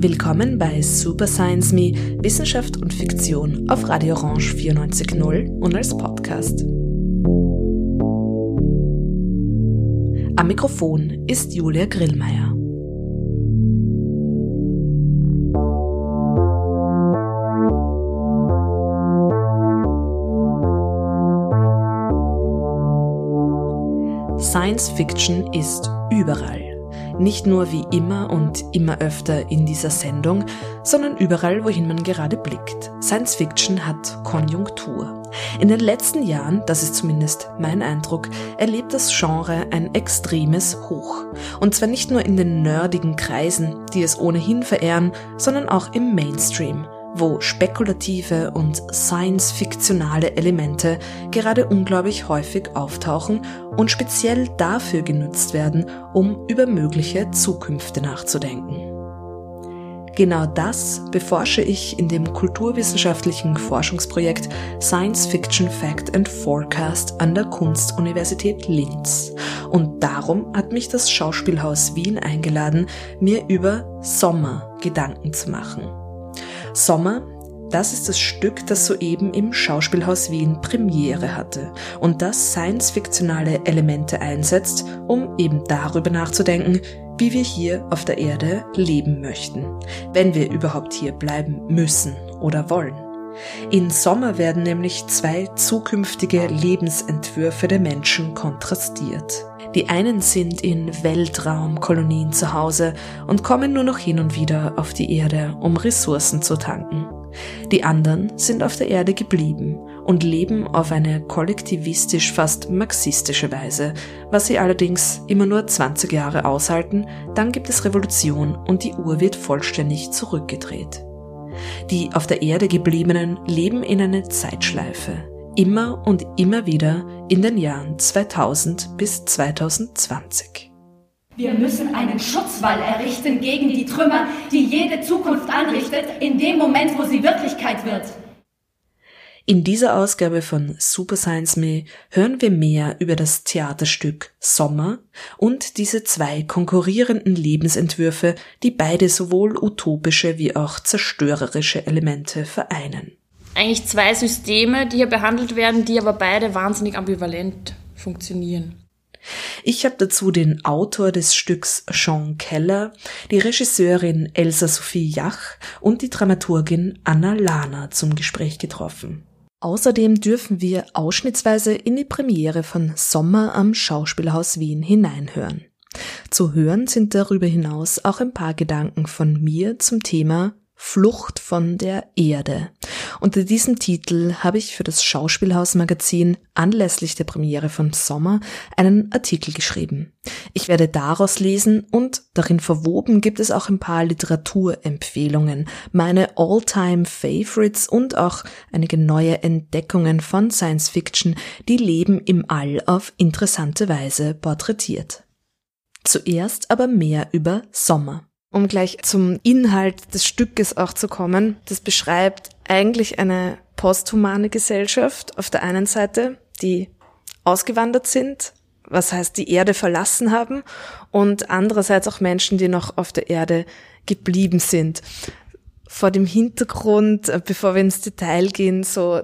Willkommen bei Super Science Me, Wissenschaft und Fiktion auf Radio Orange 94.0 und als Podcast. Am Mikrofon ist Julia Grillmeier. Science Fiction ist überall. Nicht nur wie immer und immer öfter in dieser Sendung, sondern überall, wohin man gerade blickt. Science Fiction hat Konjunktur. In den letzten Jahren, das ist zumindest mein Eindruck, erlebt das Genre ein extremes Hoch. Und zwar nicht nur in den nerdigen Kreisen, die es ohnehin verehren, sondern auch im Mainstream wo spekulative und science-fiktionale Elemente gerade unglaublich häufig auftauchen und speziell dafür genutzt werden, um über mögliche Zukünfte nachzudenken. Genau das beforsche ich in dem kulturwissenschaftlichen Forschungsprojekt Science Fiction Fact and Forecast an der Kunstuniversität Linz. Und darum hat mich das Schauspielhaus Wien eingeladen, mir über Sommer Gedanken zu machen. Sommer, das ist das Stück, das soeben im Schauspielhaus Wien Premiere hatte und das science-fiktionale Elemente einsetzt, um eben darüber nachzudenken, wie wir hier auf der Erde leben möchten, wenn wir überhaupt hier bleiben müssen oder wollen. In Sommer werden nämlich zwei zukünftige Lebensentwürfe der Menschen kontrastiert. Die einen sind in Weltraumkolonien zu Hause und kommen nur noch hin und wieder auf die Erde, um Ressourcen zu tanken. Die anderen sind auf der Erde geblieben und leben auf eine kollektivistisch fast marxistische Weise, was sie allerdings immer nur 20 Jahre aushalten, dann gibt es Revolution und die Uhr wird vollständig zurückgedreht. Die auf der Erde gebliebenen leben in einer Zeitschleife, immer und immer wieder in den Jahren 2000 bis 2020. Wir müssen einen Schutzwall errichten gegen die Trümmer, die jede Zukunft anrichtet, in dem Moment, wo sie Wirklichkeit wird. In dieser Ausgabe von Super Science Me hören wir mehr über das Theaterstück Sommer und diese zwei konkurrierenden Lebensentwürfe, die beide sowohl utopische wie auch zerstörerische Elemente vereinen. Eigentlich zwei Systeme, die hier behandelt werden, die aber beide wahnsinnig ambivalent funktionieren. Ich habe dazu den Autor des Stücks Sean Keller, die Regisseurin Elsa Sophie Jach und die Dramaturgin Anna Lana zum Gespräch getroffen. Außerdem dürfen wir ausschnittsweise in die Premiere von Sommer am Schauspielhaus Wien hineinhören. Zu hören sind darüber hinaus auch ein paar Gedanken von mir zum Thema Flucht von der Erde. Unter diesem Titel habe ich für das Schauspielhausmagazin anlässlich der Premiere von Sommer einen Artikel geschrieben. Ich werde daraus lesen und darin verwoben gibt es auch ein paar Literaturempfehlungen, meine All-Time Favorites und auch einige neue Entdeckungen von Science Fiction, die Leben im All auf interessante Weise porträtiert. Zuerst aber mehr über Sommer. Um gleich zum Inhalt des Stückes auch zu kommen, das beschreibt eigentlich eine posthumane Gesellschaft auf der einen Seite, die ausgewandert sind, was heißt die Erde verlassen haben, und andererseits auch Menschen, die noch auf der Erde geblieben sind. Vor dem Hintergrund, äh, bevor wir ins Detail gehen, so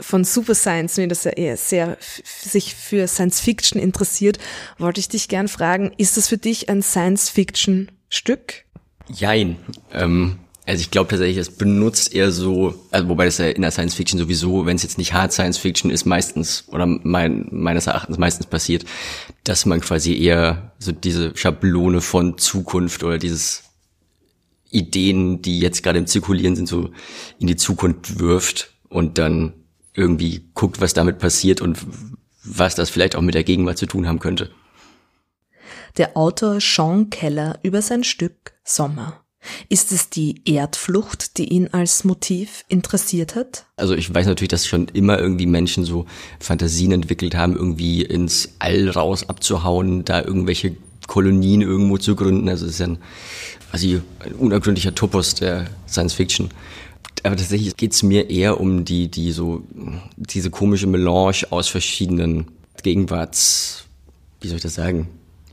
von Super Science, mir das ja eher sehr sich für Science Fiction interessiert, wollte ich dich gern fragen, ist das für dich ein Science Fiction Stück? Jein. Ähm, also ich glaube tatsächlich, es benutzt eher so, also wobei das ja in der Science Fiction sowieso, wenn es jetzt nicht Hard Science Fiction ist, meistens oder mein, meines Erachtens meistens passiert, dass man quasi eher so diese Schablone von Zukunft oder dieses Ideen, die jetzt gerade im Zirkulieren sind, so in die Zukunft wirft und dann irgendwie guckt, was damit passiert und was das vielleicht auch mit der Gegenwart zu tun haben könnte der Autor Sean Keller über sein Stück Sommer. Ist es die Erdflucht, die ihn als Motiv interessiert hat? Also ich weiß natürlich, dass schon immer irgendwie Menschen so Fantasien entwickelt haben, irgendwie ins All raus abzuhauen, da irgendwelche Kolonien irgendwo zu gründen. Also es ist ja ein, also ein unergründlicher Topos der Science Fiction. Aber tatsächlich geht es mir eher um die, die so, diese komische Melange aus verschiedenen Gegenwarts, wie soll ich das sagen,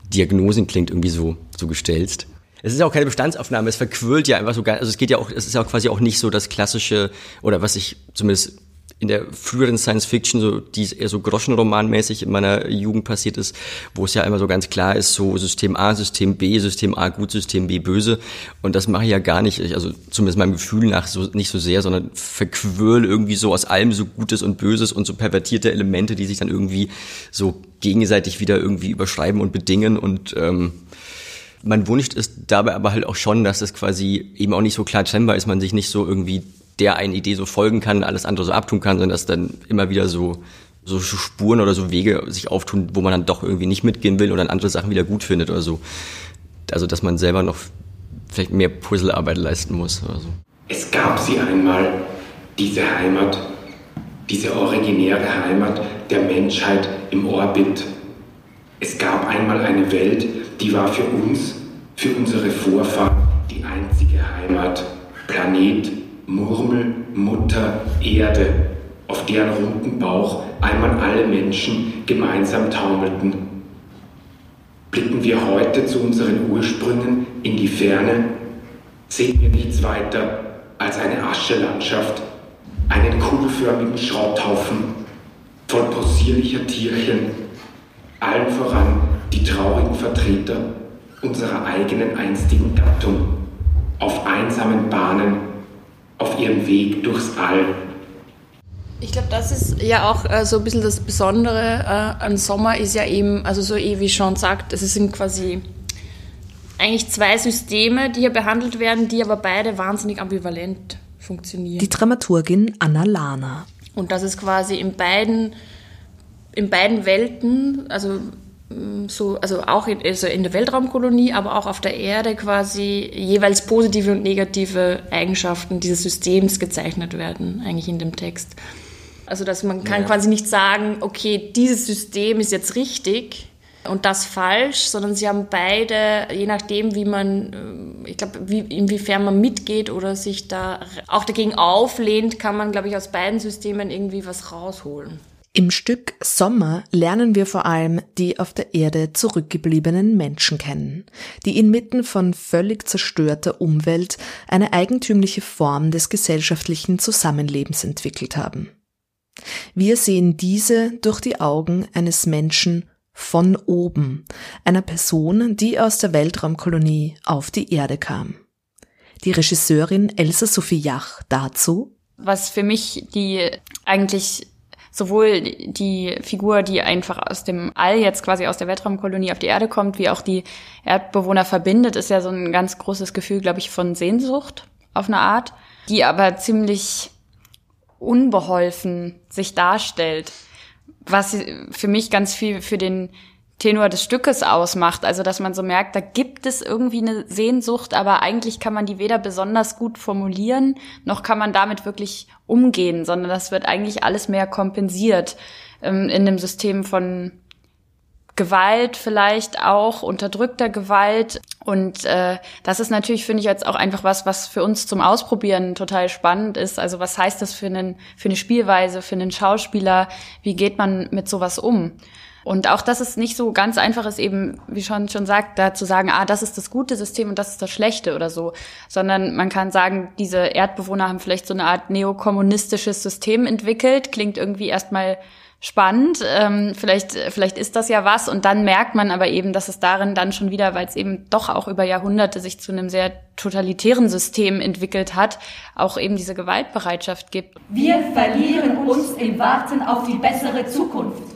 Diagnosen klingt irgendwie so, so gestellt. es ist ja auch keine Bestandsaufnahme, es verquirlt ja einfach so gar, also es geht ja auch, es ist ja auch quasi auch nicht so das klassische, oder was ich zumindest in der früheren Science Fiction, so die eher so Groschenromanmäßig in meiner Jugend passiert ist, wo es ja immer so ganz klar ist, so System A, System B, System A gut, System B böse. Und das mache ich ja gar nicht, also zumindest meinem Gefühl nach so nicht so sehr, sondern verquirl irgendwie so aus allem so Gutes und Böses und so pervertierte Elemente, die sich dann irgendwie so gegenseitig wieder irgendwie überschreiben und bedingen und ähm, mein Wunsch ist dabei aber halt auch schon, dass es quasi eben auch nicht so klar trennbar ist, man sich nicht so irgendwie der einen Idee so folgen kann, alles andere so abtun kann, sondern dass dann immer wieder so, so Spuren oder so Wege sich auftun, wo man dann doch irgendwie nicht mitgehen will und dann andere Sachen wieder gut findet oder so. Also, dass man selber noch vielleicht mehr Puzzlearbeit leisten muss oder so. Es gab sie einmal, diese Heimat, diese originäre Heimat der Menschheit im Orbit. Es gab einmal eine Welt, die war für uns, für unsere Vorfahren die einzige Heimat, Planet, Murmel, Mutter, Erde, auf deren runden Bauch einmal alle Menschen gemeinsam taumelten. Blicken wir heute zu unseren Ursprüngen in die Ferne, sehen wir nichts weiter als eine Aschelandschaft, einen kugelförmigen Schrotthaufen voll possierlicher Tierchen, allen voran die traurigen Vertreter unserer eigenen einstigen Gattung, auf einsamen Bahnen auf ihrem Weg durchs All. Ich glaube, das ist ja auch äh, so ein bisschen das Besondere äh, an Sommer ist ja eben, also so eh wie Sean sagt, es sind quasi eigentlich zwei Systeme, die hier behandelt werden, die aber beide wahnsinnig ambivalent funktionieren. Die Dramaturgin Anna Lahner. Und das ist quasi in beiden, in beiden Welten, also so, also auch in, also in der Weltraumkolonie, aber auch auf der Erde quasi jeweils positive und negative Eigenschaften dieses Systems gezeichnet werden, eigentlich in dem Text. Also, dass man kann ja. quasi nicht sagen, okay, dieses System ist jetzt richtig und das falsch, sondern sie haben beide, je nachdem, wie man, äh, ich glaube, wie, inwiefern man mitgeht oder sich da auch dagegen auflehnt, kann man, glaube ich, aus beiden Systemen irgendwie was rausholen. Im Stück Sommer lernen wir vor allem die auf der Erde zurückgebliebenen Menschen kennen, die inmitten von völlig zerstörter Umwelt eine eigentümliche Form des gesellschaftlichen Zusammenlebens entwickelt haben. Wir sehen diese durch die Augen eines Menschen von oben, einer Person, die aus der Weltraumkolonie auf die Erde kam. Die Regisseurin Elsa Sophie Jach dazu. Was für mich die eigentlich sowohl die Figur, die einfach aus dem All jetzt quasi aus der Weltraumkolonie auf die Erde kommt, wie auch die Erdbewohner verbindet, ist ja so ein ganz großes Gefühl, glaube ich, von Sehnsucht auf eine Art, die aber ziemlich unbeholfen sich darstellt, was für mich ganz viel für den Tenor des Stückes ausmacht. Also, dass man so merkt, da gibt es irgendwie eine Sehnsucht, aber eigentlich kann man die weder besonders gut formulieren, noch kann man damit wirklich umgehen, sondern das wird eigentlich alles mehr kompensiert ähm, in dem System von Gewalt vielleicht auch, unterdrückter Gewalt. Und äh, das ist natürlich, finde ich, jetzt auch einfach was, was für uns zum Ausprobieren total spannend ist. Also was heißt das für, einen, für eine Spielweise, für einen Schauspieler? Wie geht man mit sowas um? Und auch, dass es nicht so ganz einfach ist, eben, wie schon schon sagt, da zu sagen, ah, das ist das gute System und das ist das schlechte oder so, sondern man kann sagen, diese Erdbewohner haben vielleicht so eine Art neokommunistisches System entwickelt, klingt irgendwie erstmal spannend, ähm, vielleicht, vielleicht ist das ja was. Und dann merkt man aber eben, dass es darin dann schon wieder, weil es eben doch auch über Jahrhunderte sich zu einem sehr totalitären System entwickelt hat, auch eben diese Gewaltbereitschaft gibt. Wir verlieren uns im Warten auf die bessere Zukunft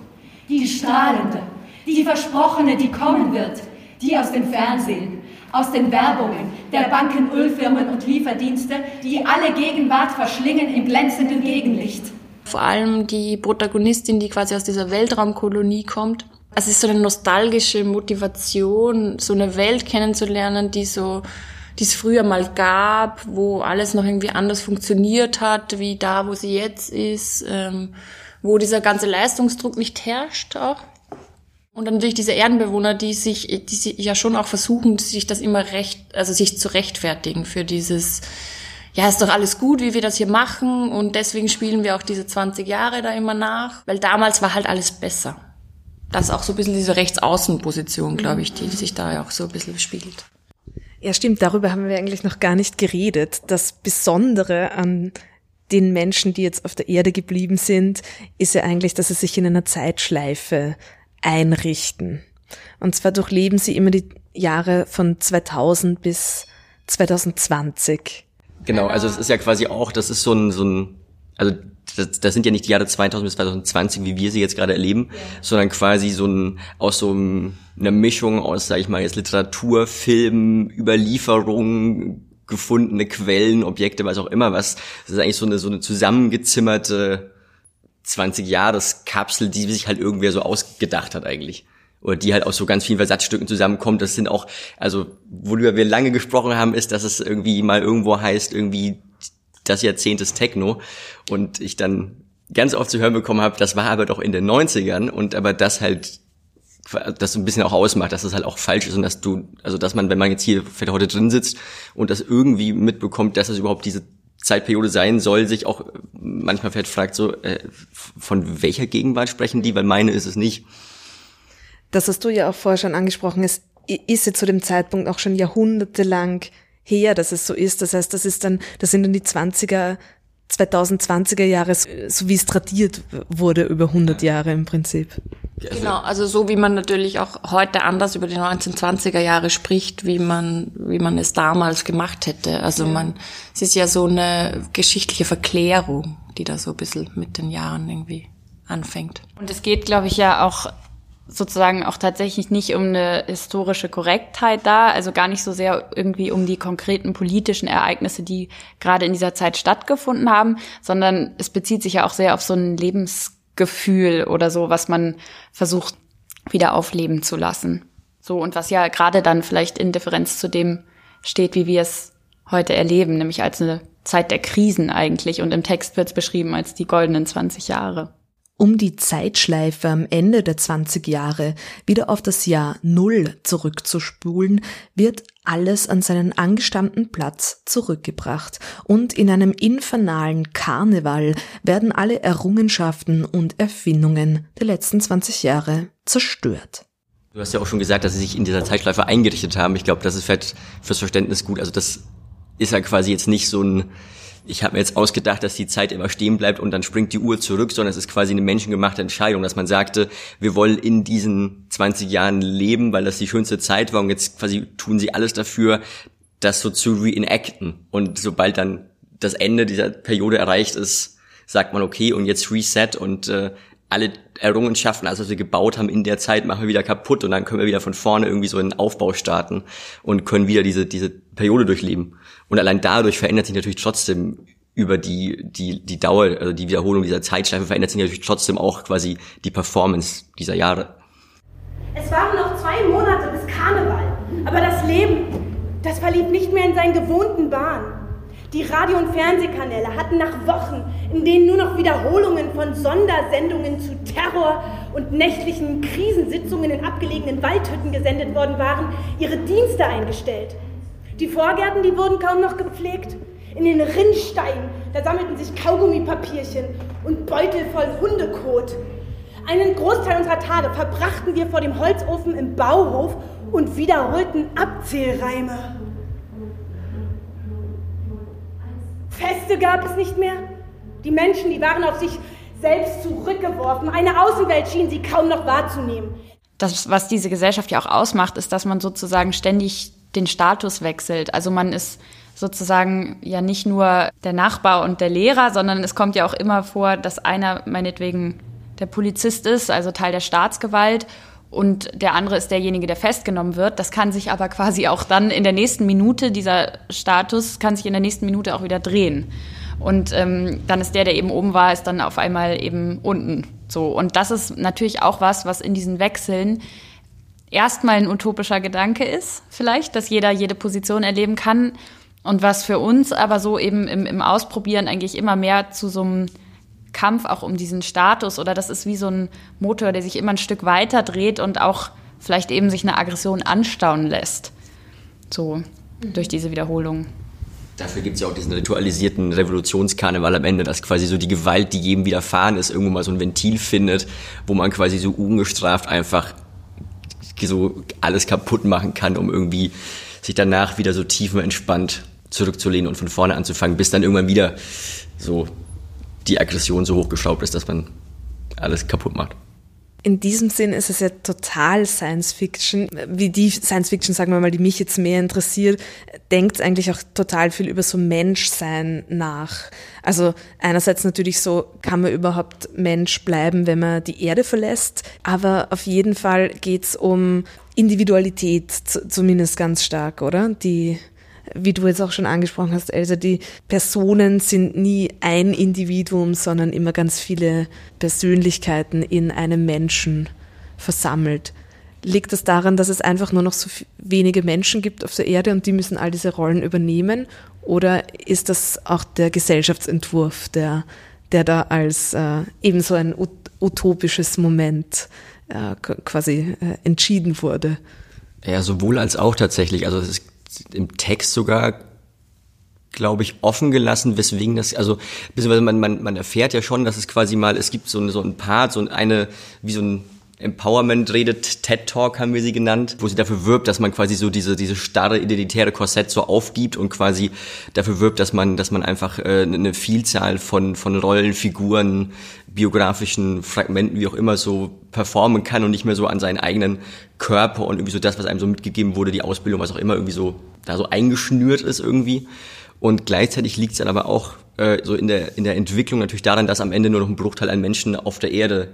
die strahlende, die versprochene, die kommen wird, die aus dem Fernsehen, aus den Werbungen, der Banken, Ölfirmen und Lieferdienste, die alle Gegenwart verschlingen im glänzenden Gegenlicht. Vor allem die Protagonistin, die quasi aus dieser Weltraumkolonie kommt. Es ist so eine nostalgische Motivation, so eine Welt kennenzulernen, die so die es früher mal gab, wo alles noch irgendwie anders funktioniert hat, wie da, wo sie jetzt ist. Ähm, wo dieser ganze Leistungsdruck nicht herrscht auch. Und dann natürlich diese Erdenbewohner, die sich, die sich ja schon auch versuchen, sich das immer recht, also sich zu rechtfertigen für dieses, ja, ist doch alles gut, wie wir das hier machen und deswegen spielen wir auch diese 20 Jahre da immer nach, weil damals war halt alles besser. Das ist auch so ein bisschen diese Rechtsaußenposition, glaube ich, die sich da ja auch so ein bisschen spiegelt. Ja, stimmt, darüber haben wir eigentlich noch gar nicht geredet. Das Besondere an den Menschen, die jetzt auf der Erde geblieben sind, ist ja eigentlich, dass sie sich in einer Zeitschleife einrichten. Und zwar durchleben sie immer die Jahre von 2000 bis 2020. Genau, also es ist ja quasi auch, das ist so ein, so ein also das, das sind ja nicht die Jahre 2000 bis 2020, wie wir sie jetzt gerade erleben, ja. sondern quasi so ein, aus so einem, einer Mischung aus, sag ich mal, jetzt Literatur, Film, Überlieferung, gefundene Quellen, Objekte, was auch immer was. Das ist eigentlich so eine, so eine zusammengezimmerte 20 Jahres-Kapsel, die sich halt irgendwer so ausgedacht hat eigentlich oder die halt aus so ganz vielen Versatzstücken zusammenkommt. Das sind auch, also worüber wir lange gesprochen haben, ist, dass es irgendwie mal irgendwo heißt, irgendwie das Jahrzehnt des Techno und ich dann ganz oft zu hören bekommen habe, das war aber doch in den 90ern und aber das halt das ein bisschen auch ausmacht, dass das halt auch falsch ist und dass du, also dass man, wenn man jetzt hier vielleicht heute drin sitzt und das irgendwie mitbekommt, dass es überhaupt diese Zeitperiode sein soll, sich auch manchmal vielleicht fragt so, äh, von welcher Gegenwart sprechen die, weil meine ist es nicht. Das hast du ja auch vorher schon angesprochen, es ist ja zu dem Zeitpunkt auch schon jahrhundertelang her, dass es so ist. Das heißt, das ist dann, das sind dann die 20er, 2020er Jahre, so wie es tradiert wurde über 100 Jahre im Prinzip. Genau, also so wie man natürlich auch heute anders über die 1920er Jahre spricht, wie man, wie man es damals gemacht hätte. Also man, es ist ja so eine geschichtliche Verklärung, die da so ein bisschen mit den Jahren irgendwie anfängt. Und es geht, glaube ich, ja auch sozusagen auch tatsächlich nicht um eine historische Korrektheit da, also gar nicht so sehr irgendwie um die konkreten politischen Ereignisse, die gerade in dieser Zeit stattgefunden haben, sondern es bezieht sich ja auch sehr auf so ein Lebensgefühl oder so, was man versucht wieder aufleben zu lassen. So und was ja gerade dann vielleicht in Differenz zu dem steht, wie wir es heute erleben, nämlich als eine Zeit der Krisen eigentlich und im Text wird es beschrieben als die goldenen 20 Jahre. Um die Zeitschleife am Ende der 20 Jahre wieder auf das Jahr Null zurückzuspulen, wird alles an seinen angestammten Platz zurückgebracht und in einem infernalen Karneval werden alle Errungenschaften und Erfindungen der letzten 20 Jahre zerstört. Du hast ja auch schon gesagt, dass sie sich in dieser Zeitschleife eingerichtet haben. Ich glaube, das ist vielleicht fürs Verständnis gut. Also das ist ja quasi jetzt nicht so ein ich habe mir jetzt ausgedacht, dass die Zeit immer stehen bleibt und dann springt die Uhr zurück, sondern es ist quasi eine menschengemachte Entscheidung, dass man sagte, wir wollen in diesen 20 Jahren leben, weil das die schönste Zeit war und jetzt quasi tun sie alles dafür, das so zu reenacten. Und sobald dann das Ende dieser Periode erreicht ist, sagt man, okay, und jetzt Reset und äh, alle Errungenschaften, also was wir gebaut haben in der Zeit, machen wir wieder kaputt und dann können wir wieder von vorne irgendwie so einen Aufbau starten und können wieder diese, diese Periode durchleben. Und allein dadurch verändert sich natürlich trotzdem über die, die, die Dauer, also die Wiederholung dieser Zeitschleife verändert sich natürlich trotzdem auch quasi die Performance dieser Jahre. Es waren noch zwei Monate bis Karneval, aber das Leben, das verlief nicht mehr in seinen gewohnten Bahnen. Die Radio- und Fernsehkanäle hatten nach Wochen, in denen nur noch Wiederholungen von Sondersendungen zu Terror und nächtlichen Krisensitzungen in abgelegenen Waldhütten gesendet worden waren, ihre Dienste eingestellt. Die Vorgärten, die wurden kaum noch gepflegt. In den Rinnsteinen, da sammelten sich Kaugummipapierchen und Beutel voll Hundekot. Einen Großteil unserer Tage verbrachten wir vor dem Holzofen im Bauhof und wiederholten Abzählreime. Feste gab es nicht mehr. Die Menschen, die waren auf sich selbst zurückgeworfen. Eine Außenwelt schien sie kaum noch wahrzunehmen. Das, was diese Gesellschaft ja auch ausmacht, ist, dass man sozusagen ständig den Status wechselt. Also man ist sozusagen ja nicht nur der Nachbar und der Lehrer, sondern es kommt ja auch immer vor, dass einer meinetwegen der Polizist ist, also Teil der Staatsgewalt und der andere ist derjenige, der festgenommen wird. Das kann sich aber quasi auch dann in der nächsten Minute, dieser Status kann sich in der nächsten Minute auch wieder drehen. Und ähm, dann ist der, der eben oben war, ist dann auf einmal eben unten. So. Und das ist natürlich auch was, was in diesen Wechseln erstmal ein utopischer Gedanke ist, vielleicht, dass jeder jede Position erleben kann. Und was für uns aber so eben im, im Ausprobieren eigentlich immer mehr zu so einem Kampf auch um diesen Status oder das ist wie so ein Motor, der sich immer ein Stück weiter dreht und auch vielleicht eben sich eine Aggression anstauen lässt. So durch diese Wiederholung. Dafür gibt es ja auch diesen ritualisierten Revolutionskarneval am Ende, dass quasi so die Gewalt, die jedem widerfahren ist, irgendwo mal so ein Ventil findet, wo man quasi so ungestraft einfach so alles kaputt machen kann, um irgendwie sich danach wieder so tiefenentspannt zurückzulehnen und von vorne anzufangen, bis dann irgendwann wieder so die Aggression so hochgeschraubt ist, dass man alles kaputt macht. In diesem Sinn ist es ja total Science Fiction. Wie die Science Fiction, sagen wir mal, die mich jetzt mehr interessiert, denkt eigentlich auch total viel über so Menschsein nach. Also einerseits natürlich so, kann man überhaupt Mensch bleiben, wenn man die Erde verlässt, aber auf jeden Fall geht's um Individualität, zumindest ganz stark, oder? Die wie du jetzt auch schon angesprochen hast, Elsa, die Personen sind nie ein Individuum, sondern immer ganz viele Persönlichkeiten in einem Menschen versammelt. Liegt das daran, dass es einfach nur noch so wenige Menschen gibt auf der Erde und die müssen all diese Rollen übernehmen? Oder ist das auch der Gesellschaftsentwurf, der, der da als äh, ebenso ein utopisches Moment äh, quasi äh, entschieden wurde? Ja, sowohl als auch tatsächlich. Also es im Text sogar glaube ich, offen gelassen, weswegen das, also, beziehungsweise man, man, man erfährt ja schon, dass es quasi mal, es gibt so, ein, so ein Part, so eine, wie so ein Empowerment redet, TED Talk haben wir sie genannt, wo sie dafür wirbt, dass man quasi so diese, diese starre identitäre Korsett so aufgibt und quasi dafür wirbt, dass man, dass man einfach äh, eine Vielzahl von, von Rollen, Figuren, biografischen Fragmenten, wie auch immer, so performen kann und nicht mehr so an seinen eigenen Körper und irgendwie so das, was einem so mitgegeben wurde, die Ausbildung, was auch immer, irgendwie so da so eingeschnürt ist irgendwie. Und gleichzeitig liegt es dann aber auch äh, so in der, in der Entwicklung natürlich daran, dass am Ende nur noch ein Bruchteil an Menschen auf der Erde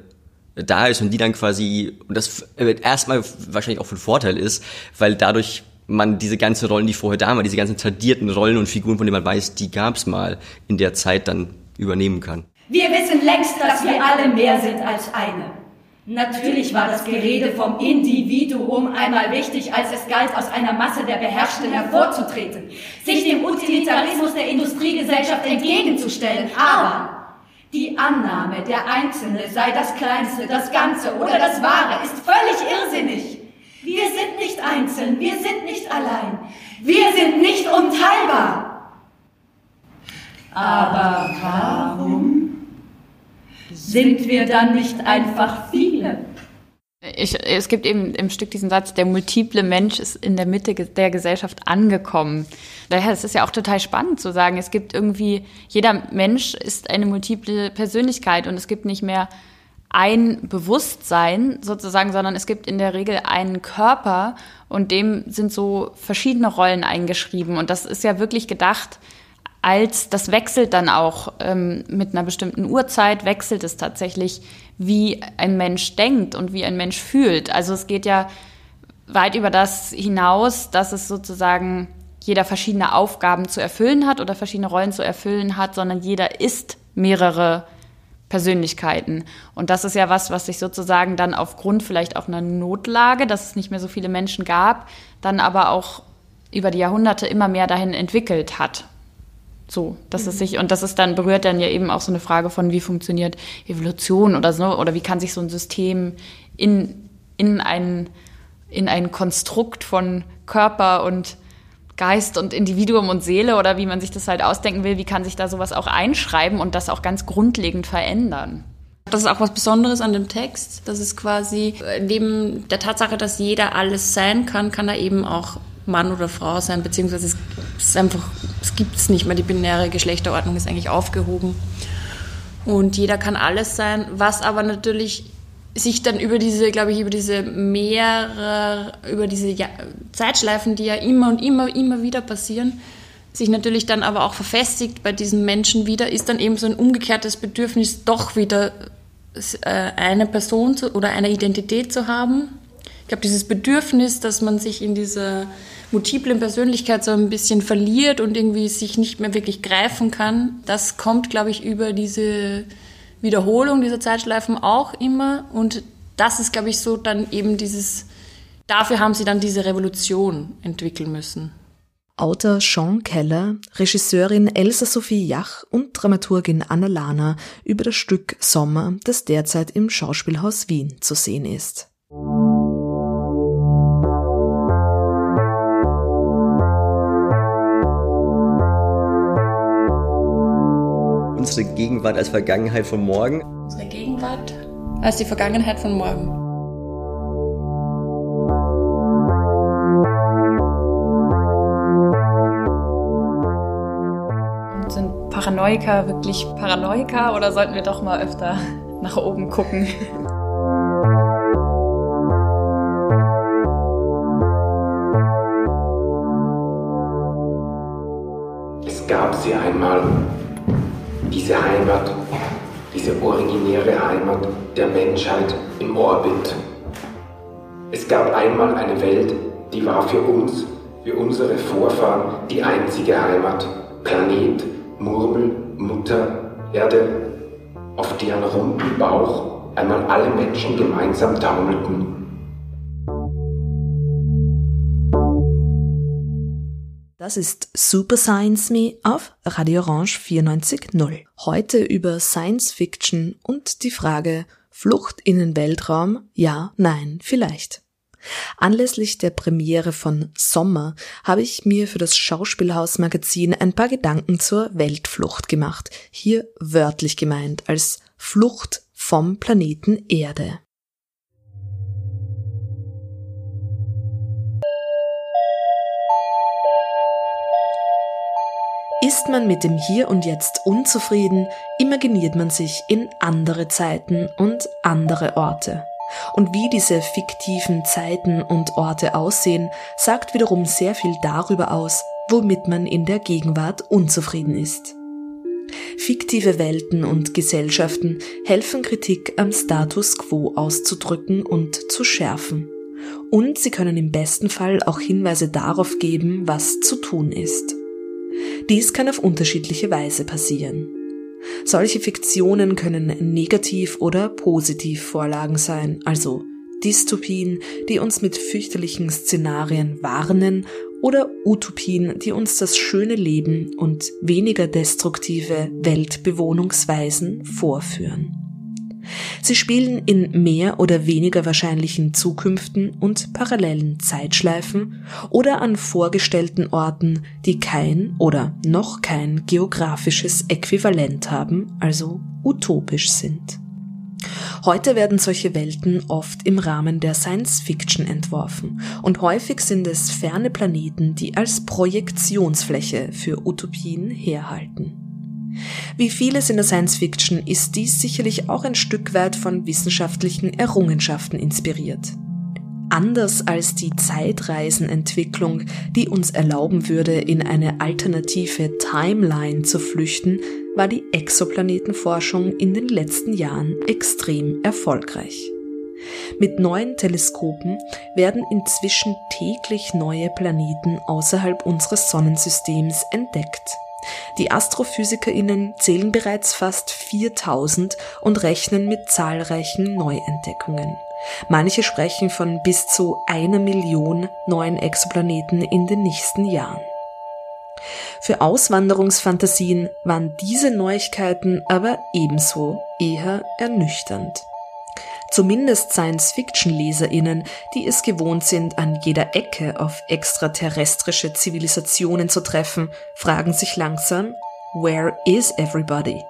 da ist und die dann quasi, und das erstmal wahrscheinlich auch von Vorteil ist, weil dadurch man diese ganzen Rollen, die vorher da waren, diese ganzen tradierten Rollen und Figuren, von denen man weiß, die gab's mal in der Zeit dann übernehmen kann. Wir wissen längst, dass wir alle mehr sind als eine. Natürlich war das Gerede vom Individuum einmal wichtig, als es galt, aus einer Masse der Beherrschten hervorzutreten, sich dem Utilitarismus der Industriegesellschaft entgegenzustellen. Aber die Annahme, der Einzelne sei das Kleinste, das Ganze oder das Wahre, ist völlig irrsinnig. Wir sind nicht einzeln, wir sind nicht allein, wir sind nicht unteilbar. Aber warum sind wir dann nicht einfach viele? Ich, es gibt eben im Stück diesen Satz, der multiple Mensch ist in der Mitte der Gesellschaft angekommen. Daher ist es ja auch total spannend zu sagen, es gibt irgendwie, jeder Mensch ist eine multiple Persönlichkeit und es gibt nicht mehr ein Bewusstsein sozusagen, sondern es gibt in der Regel einen Körper und dem sind so verschiedene Rollen eingeschrieben. Und das ist ja wirklich gedacht, als das wechselt dann auch ähm, mit einer bestimmten Uhrzeit, wechselt es tatsächlich, wie ein Mensch denkt und wie ein Mensch fühlt. Also es geht ja weit über das hinaus, dass es sozusagen jeder verschiedene Aufgaben zu erfüllen hat oder verschiedene Rollen zu erfüllen hat, sondern jeder ist mehrere Persönlichkeiten. Und das ist ja was, was sich sozusagen dann aufgrund vielleicht auch einer Notlage, dass es nicht mehr so viele Menschen gab, dann aber auch über die Jahrhunderte immer mehr dahin entwickelt hat. So, dass mhm. es sich, und das ist dann, berührt dann ja eben auch so eine Frage von, wie funktioniert Evolution oder so, oder wie kann sich so ein System in, in ein, in ein Konstrukt von Körper und Geist und Individuum und Seele oder wie man sich das halt ausdenken will, wie kann sich da sowas auch einschreiben und das auch ganz grundlegend verändern. Das ist auch was Besonderes an dem Text. Das ist quasi neben der Tatsache, dass jeder alles sein kann, kann er eben auch Mann oder Frau sein, beziehungsweise es ist einfach, es gibt es nicht mehr, die binäre Geschlechterordnung ist eigentlich aufgehoben. Und jeder kann alles sein, was aber natürlich sich dann über diese, glaube ich, über diese mehrere, über diese Zeitschleifen, die ja immer und immer, immer wieder passieren, sich natürlich dann aber auch verfestigt bei diesen Menschen wieder, ist dann eben so ein umgekehrtes Bedürfnis, doch wieder äh, eine Person zu, oder eine Identität zu haben. Ich glaube, dieses Bedürfnis, dass man sich in dieser multiplen Persönlichkeit so ein bisschen verliert und irgendwie sich nicht mehr wirklich greifen kann, das kommt, glaube ich, über diese Wiederholung dieser Zeitschleifen auch immer. Und das ist, glaube ich, so dann eben dieses, dafür haben sie dann diese Revolution entwickeln müssen. Autor Sean Keller, Regisseurin Elsa Sophie Jach und Dramaturgin Anna Lana über das Stück Sommer, das derzeit im Schauspielhaus Wien zu sehen ist. unsere Gegenwart als Vergangenheit von morgen. Unsere Gegenwart als die Vergangenheit von morgen. Und sind Paranoiker wirklich Paranoiker oder sollten wir doch mal öfter nach oben gucken? Es gab sie einmal diese Heimat, diese originäre Heimat der Menschheit im Orbit. Es gab einmal eine Welt, die war für uns, für unsere Vorfahren die einzige Heimat, Planet, Murmel, Mutter, Erde, auf deren runden Bauch einmal alle Menschen gemeinsam taumelten. Das ist Super Science Me auf Radio Orange 94.0. Heute über Science Fiction und die Frage Flucht in den Weltraum? Ja, nein, vielleicht. Anlässlich der Premiere von Sommer habe ich mir für das Schauspielhaus Magazin ein paar Gedanken zur Weltflucht gemacht, hier wörtlich gemeint als Flucht vom Planeten Erde. Ist man mit dem Hier und Jetzt unzufrieden, imaginiert man sich in andere Zeiten und andere Orte. Und wie diese fiktiven Zeiten und Orte aussehen, sagt wiederum sehr viel darüber aus, womit man in der Gegenwart unzufrieden ist. Fiktive Welten und Gesellschaften helfen Kritik am Status quo auszudrücken und zu schärfen. Und sie können im besten Fall auch Hinweise darauf geben, was zu tun ist. Dies kann auf unterschiedliche Weise passieren. Solche Fiktionen können negativ oder positiv Vorlagen sein, also Dystopien, die uns mit fürchterlichen Szenarien warnen oder Utopien, die uns das schöne Leben und weniger destruktive Weltbewohnungsweisen vorführen. Sie spielen in mehr oder weniger wahrscheinlichen Zukünften und parallelen Zeitschleifen oder an vorgestellten Orten, die kein oder noch kein geografisches Äquivalent haben, also utopisch sind. Heute werden solche Welten oft im Rahmen der Science Fiction entworfen und häufig sind es ferne Planeten, die als Projektionsfläche für Utopien herhalten. Wie vieles in der Science Fiction ist dies sicherlich auch ein Stück weit von wissenschaftlichen Errungenschaften inspiriert. Anders als die Zeitreisenentwicklung, die uns erlauben würde, in eine alternative Timeline zu flüchten, war die Exoplanetenforschung in den letzten Jahren extrem erfolgreich. Mit neuen Teleskopen werden inzwischen täglich neue Planeten außerhalb unseres Sonnensystems entdeckt. Die AstrophysikerInnen zählen bereits fast 4000 und rechnen mit zahlreichen Neuentdeckungen. Manche sprechen von bis zu einer Million neuen Exoplaneten in den nächsten Jahren. Für Auswanderungsfantasien waren diese Neuigkeiten aber ebenso eher ernüchternd. Zumindest Science-Fiction-LeserInnen, die es gewohnt sind, an jeder Ecke auf extraterrestrische Zivilisationen zu treffen, fragen sich langsam, Where is everybody?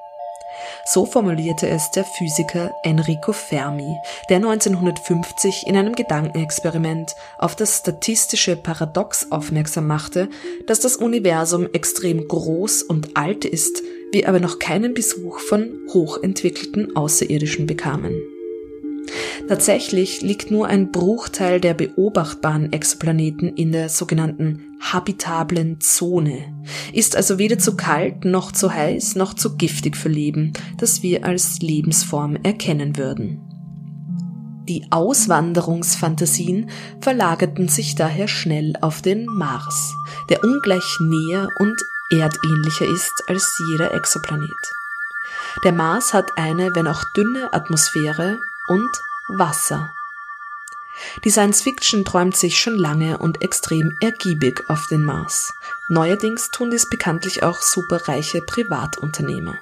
So formulierte es der Physiker Enrico Fermi, der 1950 in einem Gedankenexperiment auf das statistische Paradox aufmerksam machte, dass das Universum extrem groß und alt ist, wir aber noch keinen Besuch von hochentwickelten Außerirdischen bekamen. Tatsächlich liegt nur ein Bruchteil der beobachtbaren Exoplaneten in der sogenannten habitablen Zone, ist also weder zu kalt noch zu heiß noch zu giftig für Leben, das wir als Lebensform erkennen würden. Die Auswanderungsfantasien verlagerten sich daher schnell auf den Mars, der ungleich näher und erdähnlicher ist als jeder Exoplanet. Der Mars hat eine, wenn auch dünne Atmosphäre und Wasser. Die Science Fiction träumt sich schon lange und extrem ergiebig auf den Mars. Neuerdings tun dies bekanntlich auch superreiche Privatunternehmer.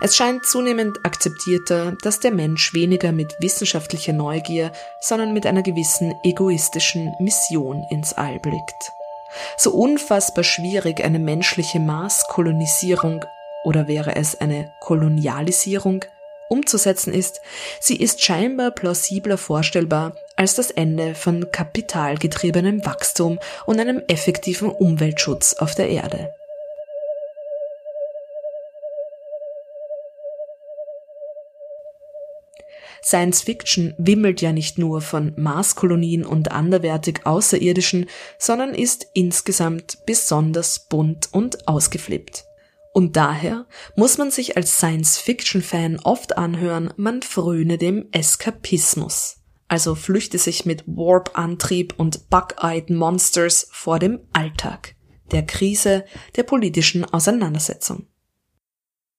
Es scheint zunehmend akzeptierter, dass der Mensch weniger mit wissenschaftlicher Neugier, sondern mit einer gewissen egoistischen Mission ins All blickt. So unfassbar schwierig eine menschliche Marskolonisierung oder wäre es eine Kolonialisierung umzusetzen ist, sie ist scheinbar plausibler vorstellbar als das Ende von kapitalgetriebenem Wachstum und einem effektiven Umweltschutz auf der Erde. Science Fiction wimmelt ja nicht nur von Marskolonien und anderwertig Außerirdischen, sondern ist insgesamt besonders bunt und ausgeflippt. Und daher muss man sich als Science-Fiction-Fan oft anhören, man fröne dem Eskapismus. Also flüchte sich mit Warp-Antrieb und Bug-Eyed Monsters vor dem Alltag, der Krise, der politischen Auseinandersetzung.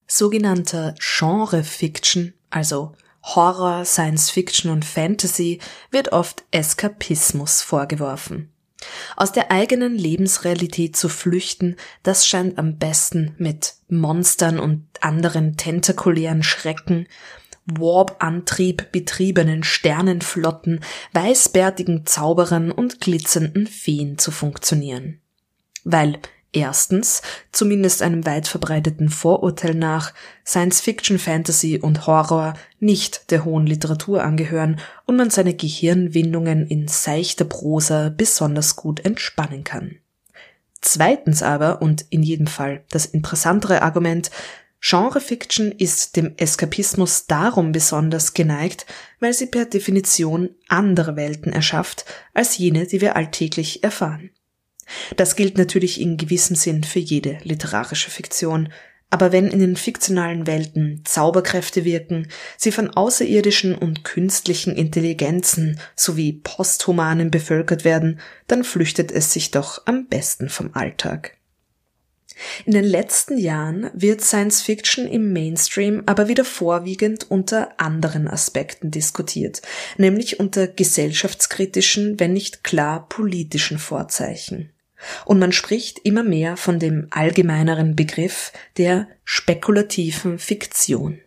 Sogenannter Genre-Fiction, also Horror, Science Fiction und Fantasy, wird oft Eskapismus vorgeworfen. Aus der eigenen Lebensrealität zu flüchten, das scheint am besten mit Monstern und anderen tentakulären Schrecken, Warp-Antrieb betriebenen Sternenflotten, weißbärtigen Zauberern und glitzernden Feen zu funktionieren. Weil Erstens, zumindest einem weit verbreiteten Vorurteil nach, Science Fiction, Fantasy und Horror nicht der hohen Literatur angehören und man seine Gehirnwindungen in seichter Prosa besonders gut entspannen kann. Zweitens aber, und in jedem Fall das interessantere Argument, Genre Fiction ist dem Eskapismus darum besonders geneigt, weil sie per Definition andere Welten erschafft als jene, die wir alltäglich erfahren. Das gilt natürlich in gewissem Sinn für jede literarische Fiktion, aber wenn in den fiktionalen Welten Zauberkräfte wirken, sie von außerirdischen und künstlichen Intelligenzen sowie Posthumanen bevölkert werden, dann flüchtet es sich doch am besten vom Alltag. In den letzten Jahren wird Science Fiction im Mainstream aber wieder vorwiegend unter anderen Aspekten diskutiert, nämlich unter gesellschaftskritischen, wenn nicht klar politischen Vorzeichen. Und man spricht immer mehr von dem allgemeineren Begriff der spekulativen Fiktion.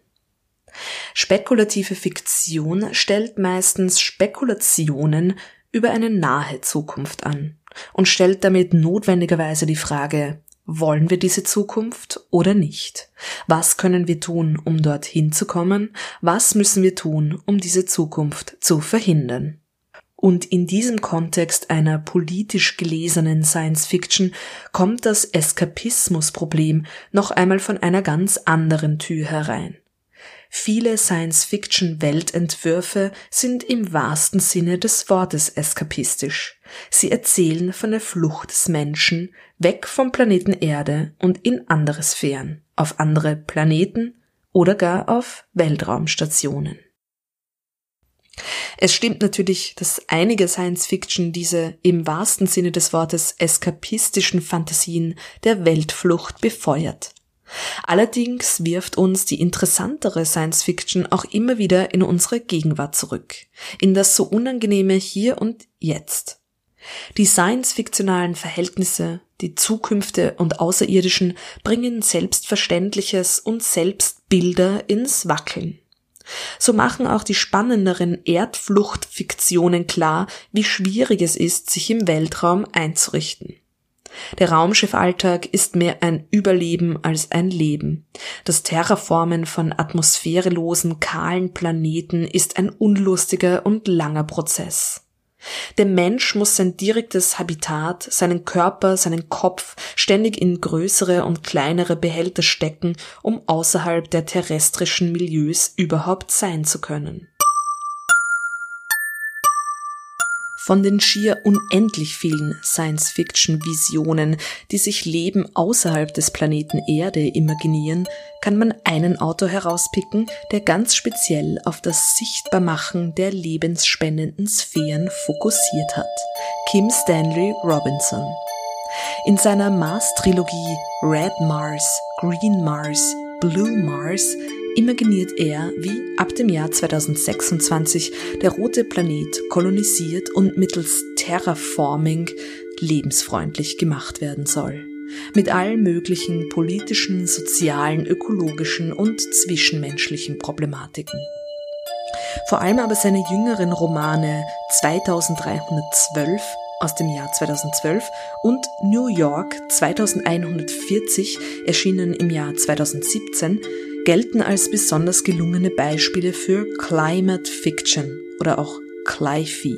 Spekulative Fiktion stellt meistens Spekulationen über eine nahe Zukunft an und stellt damit notwendigerweise die Frage, wollen wir diese Zukunft oder nicht? Was können wir tun, um dorthin zu kommen? Was müssen wir tun, um diese Zukunft zu verhindern? Und in diesem Kontext einer politisch gelesenen Science Fiction kommt das Eskapismusproblem noch einmal von einer ganz anderen Tür herein. Viele Science-Fiction-Weltentwürfe sind im wahrsten Sinne des Wortes eskapistisch. Sie erzählen von der Flucht des Menschen weg vom Planeten Erde und in andere Sphären, auf andere Planeten oder gar auf Weltraumstationen. Es stimmt natürlich, dass einige Science Fiction diese im wahrsten Sinne des Wortes eskapistischen Fantasien der Weltflucht befeuert. Allerdings wirft uns die interessantere Science Fiction auch immer wieder in unsere Gegenwart zurück, in das so unangenehme Hier und Jetzt. Die science-fiktionalen Verhältnisse, die Zukünfte und Außerirdischen bringen Selbstverständliches und Selbstbilder ins Wackeln. So machen auch die spannenderen Erdfluchtfiktionen klar, wie schwierig es ist, sich im Weltraum einzurichten. Der Raumschiffalltag ist mehr ein Überleben als ein Leben. Das Terraformen von atmosphärelosen, kahlen Planeten ist ein unlustiger und langer Prozess. Der Mensch muss sein direktes Habitat, seinen Körper, seinen Kopf ständig in größere und kleinere Behälter stecken, um außerhalb der terrestrischen Milieus überhaupt sein zu können. Von den schier unendlich vielen Science-Fiction-Visionen, die sich Leben außerhalb des Planeten Erde imaginieren, kann man einen Autor herauspicken, der ganz speziell auf das Sichtbarmachen der lebensspendenden Sphären fokussiert hat. Kim Stanley Robinson. In seiner Mars-Trilogie Red Mars, Green Mars, Blue Mars imaginiert er, wie ab dem Jahr 2026 der rote Planet kolonisiert und mittels Terraforming lebensfreundlich gemacht werden soll. Mit allen möglichen politischen, sozialen, ökologischen und zwischenmenschlichen Problematiken. Vor allem aber seine jüngeren Romane 2312 aus dem Jahr 2012 und New York 2140 erschienen im Jahr 2017 gelten als besonders gelungene Beispiele für Climate Fiction oder auch Cli-Fi,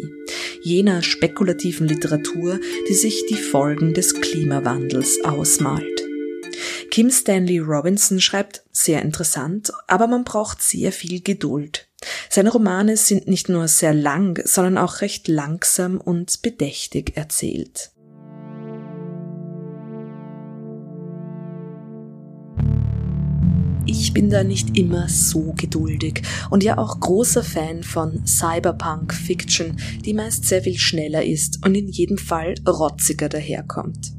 jener spekulativen Literatur, die sich die Folgen des Klimawandels ausmalt. Kim Stanley Robinson schreibt sehr interessant, aber man braucht sehr viel Geduld. Seine Romane sind nicht nur sehr lang, sondern auch recht langsam und bedächtig erzählt. Ich bin da nicht immer so geduldig und ja auch großer Fan von Cyberpunk-Fiction, die meist sehr viel schneller ist und in jedem Fall rotziger daherkommt.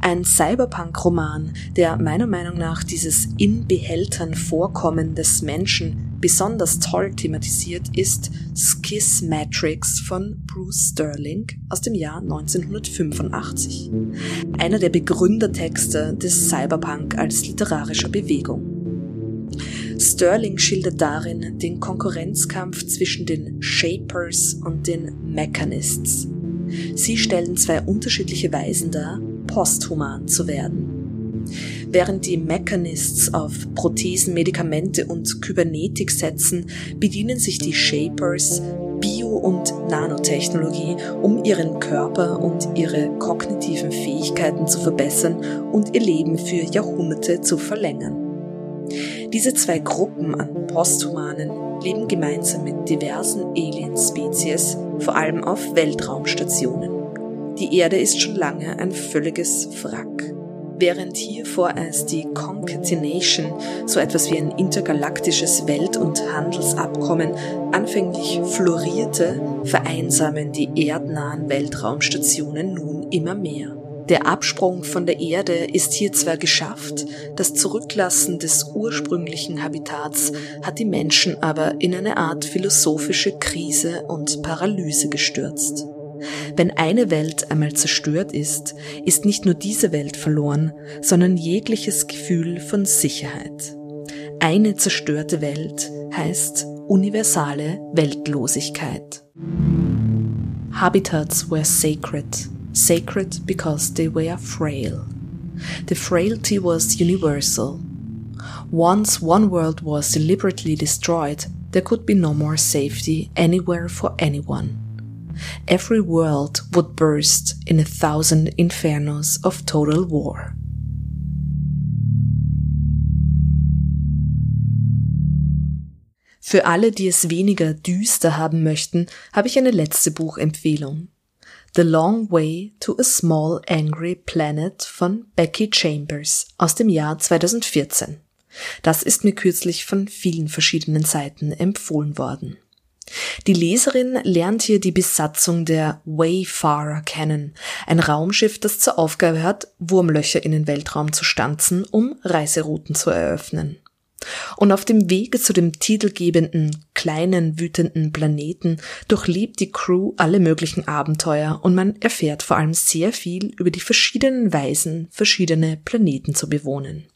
Ein Cyberpunk-Roman, der meiner Meinung nach dieses in Behältern Vorkommen des Menschen besonders toll thematisiert, ist Schismatrix von Bruce Sterling aus dem Jahr 1985. Einer der Begründertexte des Cyberpunk als literarischer Bewegung. Sterling schildert darin den Konkurrenzkampf zwischen den Shapers und den Mechanists. Sie stellen zwei unterschiedliche Weisen dar, posthuman zu werden. Während die Mechanists auf Prothesen, Medikamente und Kybernetik setzen, bedienen sich die Shapers Bio- und Nanotechnologie, um ihren Körper und ihre kognitiven Fähigkeiten zu verbessern und ihr Leben für Jahrhunderte zu verlängern. Diese zwei Gruppen an Posthumanen leben gemeinsam mit diversen Alien-Spezies, vor allem auf Weltraumstationen. Die Erde ist schon lange ein völliges Wrack. Während hier vorerst die Concatenation, so etwas wie ein intergalaktisches Welt- und Handelsabkommen, anfänglich florierte, vereinsamen die erdnahen Weltraumstationen nun immer mehr. Der Absprung von der Erde ist hier zwar geschafft, das Zurücklassen des ursprünglichen Habitats hat die Menschen aber in eine Art philosophische Krise und Paralyse gestürzt. Wenn eine Welt einmal zerstört ist, ist nicht nur diese Welt verloren, sondern jegliches Gefühl von Sicherheit. Eine zerstörte Welt heißt universale Weltlosigkeit. Habitats were sacred sacred because they were frail. The frailty was universal. Once one world was deliberately destroyed, there could be no more safety anywhere for anyone. Every world would burst in a thousand infernos of total war. Für alle, die es weniger düster haben möchten, habe ich eine letzte Buchempfehlung. The Long Way to a Small Angry Planet von Becky Chambers aus dem Jahr 2014. Das ist mir kürzlich von vielen verschiedenen Seiten empfohlen worden. Die Leserin lernt hier die Besatzung der Wayfarer kennen, ein Raumschiff, das zur Aufgabe hat, Wurmlöcher in den Weltraum zu stanzen, um Reiserouten zu eröffnen. Und auf dem Wege zu dem titelgebenden, kleinen, wütenden Planeten durchlebt die Crew alle möglichen Abenteuer und man erfährt vor allem sehr viel über die verschiedenen Weisen, verschiedene Planeten zu bewohnen.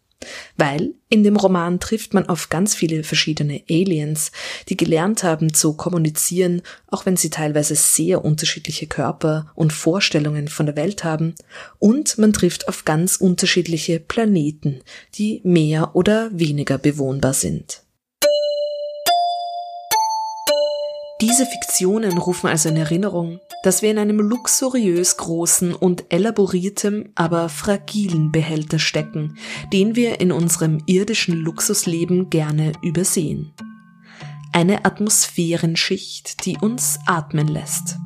Weil in dem Roman trifft man auf ganz viele verschiedene Aliens, die gelernt haben zu kommunizieren, auch wenn sie teilweise sehr unterschiedliche Körper und Vorstellungen von der Welt haben, und man trifft auf ganz unterschiedliche Planeten, die mehr oder weniger bewohnbar sind. Diese Fiktionen rufen also in Erinnerung, dass wir in einem luxuriös großen und elaboriertem, aber fragilen Behälter stecken, den wir in unserem irdischen Luxusleben gerne übersehen. Eine Atmosphärenschicht, die uns atmen lässt.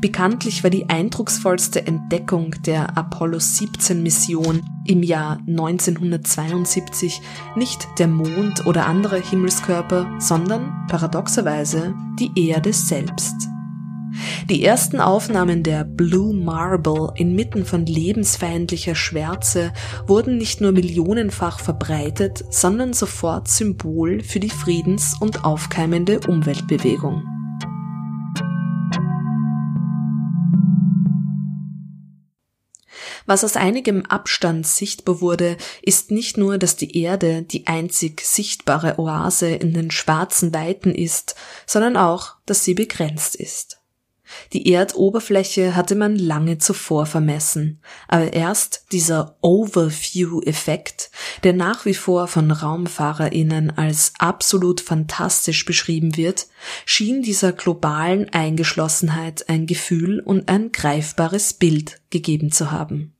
Bekanntlich war die eindrucksvollste Entdeckung der Apollo 17 Mission im Jahr 1972 nicht der Mond oder andere Himmelskörper, sondern paradoxerweise die Erde selbst. Die ersten Aufnahmen der Blue Marble inmitten von lebensfeindlicher Schwärze wurden nicht nur millionenfach verbreitet, sondern sofort Symbol für die friedens- und aufkeimende Umweltbewegung. Was aus einigem Abstand sichtbar wurde, ist nicht nur, dass die Erde die einzig sichtbare Oase in den schwarzen Weiten ist, sondern auch, dass sie begrenzt ist. Die Erdoberfläche hatte man lange zuvor vermessen, aber erst dieser Overview-Effekt, der nach wie vor von Raumfahrerinnen als absolut fantastisch beschrieben wird, schien dieser globalen Eingeschlossenheit ein Gefühl und ein greifbares Bild gegeben zu haben.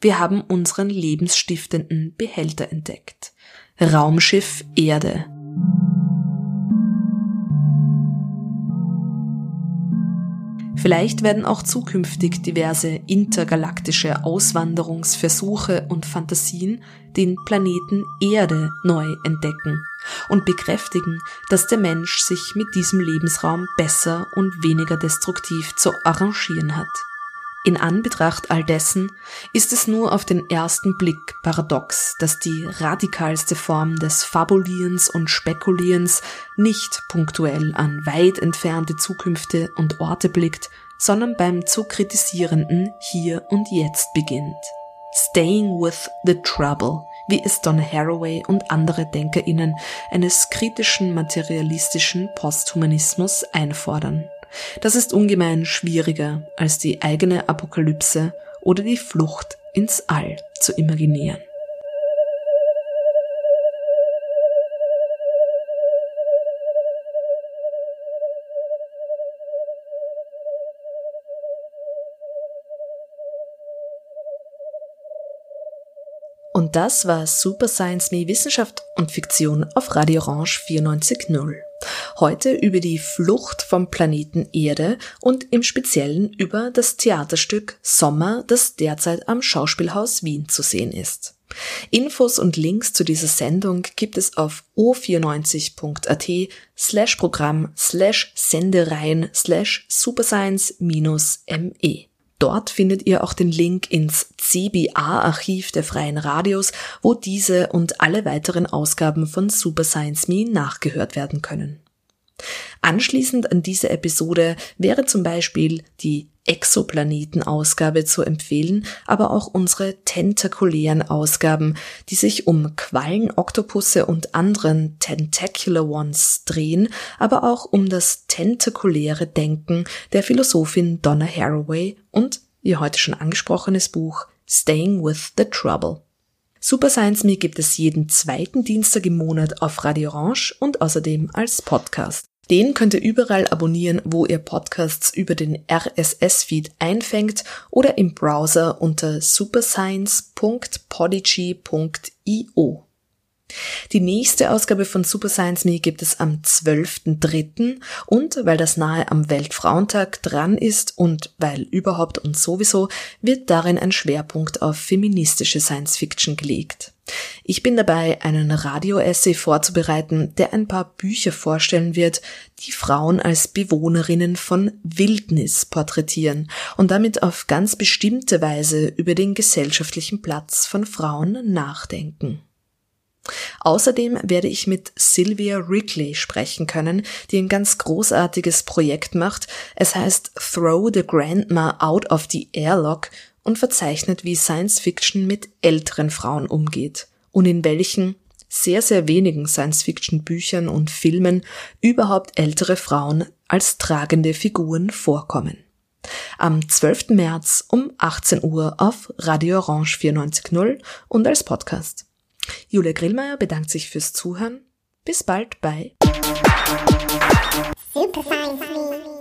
Wir haben unseren lebensstiftenden Behälter entdeckt. Raumschiff Erde. Vielleicht werden auch zukünftig diverse intergalaktische Auswanderungsversuche und Fantasien den Planeten Erde neu entdecken und bekräftigen, dass der Mensch sich mit diesem Lebensraum besser und weniger destruktiv zu arrangieren hat. In Anbetracht all dessen ist es nur auf den ersten Blick paradox, dass die radikalste Form des Fabulierens und Spekulierens nicht punktuell an weit entfernte Zukünfte und Orte blickt, sondern beim zu kritisierenden Hier und Jetzt beginnt. Staying with the Trouble, wie es Donna Haraway und andere DenkerInnen eines kritischen materialistischen Posthumanismus einfordern. Das ist ungemein schwieriger, als die eigene Apokalypse oder die Flucht ins All zu imaginieren. Und das war Super Science Me Wissenschaft und Fiktion auf Radio Orange 94.0. Heute über die Flucht vom Planeten Erde und im Speziellen über das Theaterstück Sommer, das derzeit am Schauspielhaus Wien zu sehen ist. Infos und Links zu dieser Sendung gibt es auf o94.at slash Programm slash Sendereien slash superscience-me. Dort findet ihr auch den Link ins CBA-Archiv der Freien Radios, wo diese und alle weiteren Ausgaben von Super Science Me nachgehört werden können. Anschließend an diese Episode wäre zum Beispiel die Exoplaneten-Ausgabe zu empfehlen, aber auch unsere tentakulären Ausgaben, die sich um Quallen, Oktopusse und anderen Tentacular Ones drehen, aber auch um das tentakuläre Denken der Philosophin Donna Haraway und ihr heute schon angesprochenes Buch Staying with the Trouble. Super Science Me gibt es jeden zweiten Dienstag im Monat auf Radio Orange und außerdem als Podcast. Den könnt ihr überall abonnieren, wo ihr Podcasts über den RSS-Feed einfängt oder im Browser unter superscience.podigy.io. Die nächste Ausgabe von Super Science Me gibt es am 12.03. und weil das nahe am Weltfrauentag dran ist und weil überhaupt und sowieso wird darin ein Schwerpunkt auf feministische Science Fiction gelegt. Ich bin dabei, einen Radio-Essay vorzubereiten, der ein paar Bücher vorstellen wird, die Frauen als Bewohnerinnen von Wildnis porträtieren und damit auf ganz bestimmte Weise über den gesellschaftlichen Platz von Frauen nachdenken. Außerdem werde ich mit Sylvia Wrigley sprechen können, die ein ganz großartiges Projekt macht. Es heißt Throw the Grandma Out of the Airlock und verzeichnet, wie Science Fiction mit älteren Frauen umgeht und in welchen sehr, sehr wenigen Science-Fiction-Büchern und Filmen überhaupt ältere Frauen als tragende Figuren vorkommen. Am 12. März um 18 Uhr auf Radio Orange 94.0 und als Podcast. Julia Grillmeier bedankt sich fürs Zuhören. Bis bald bei Science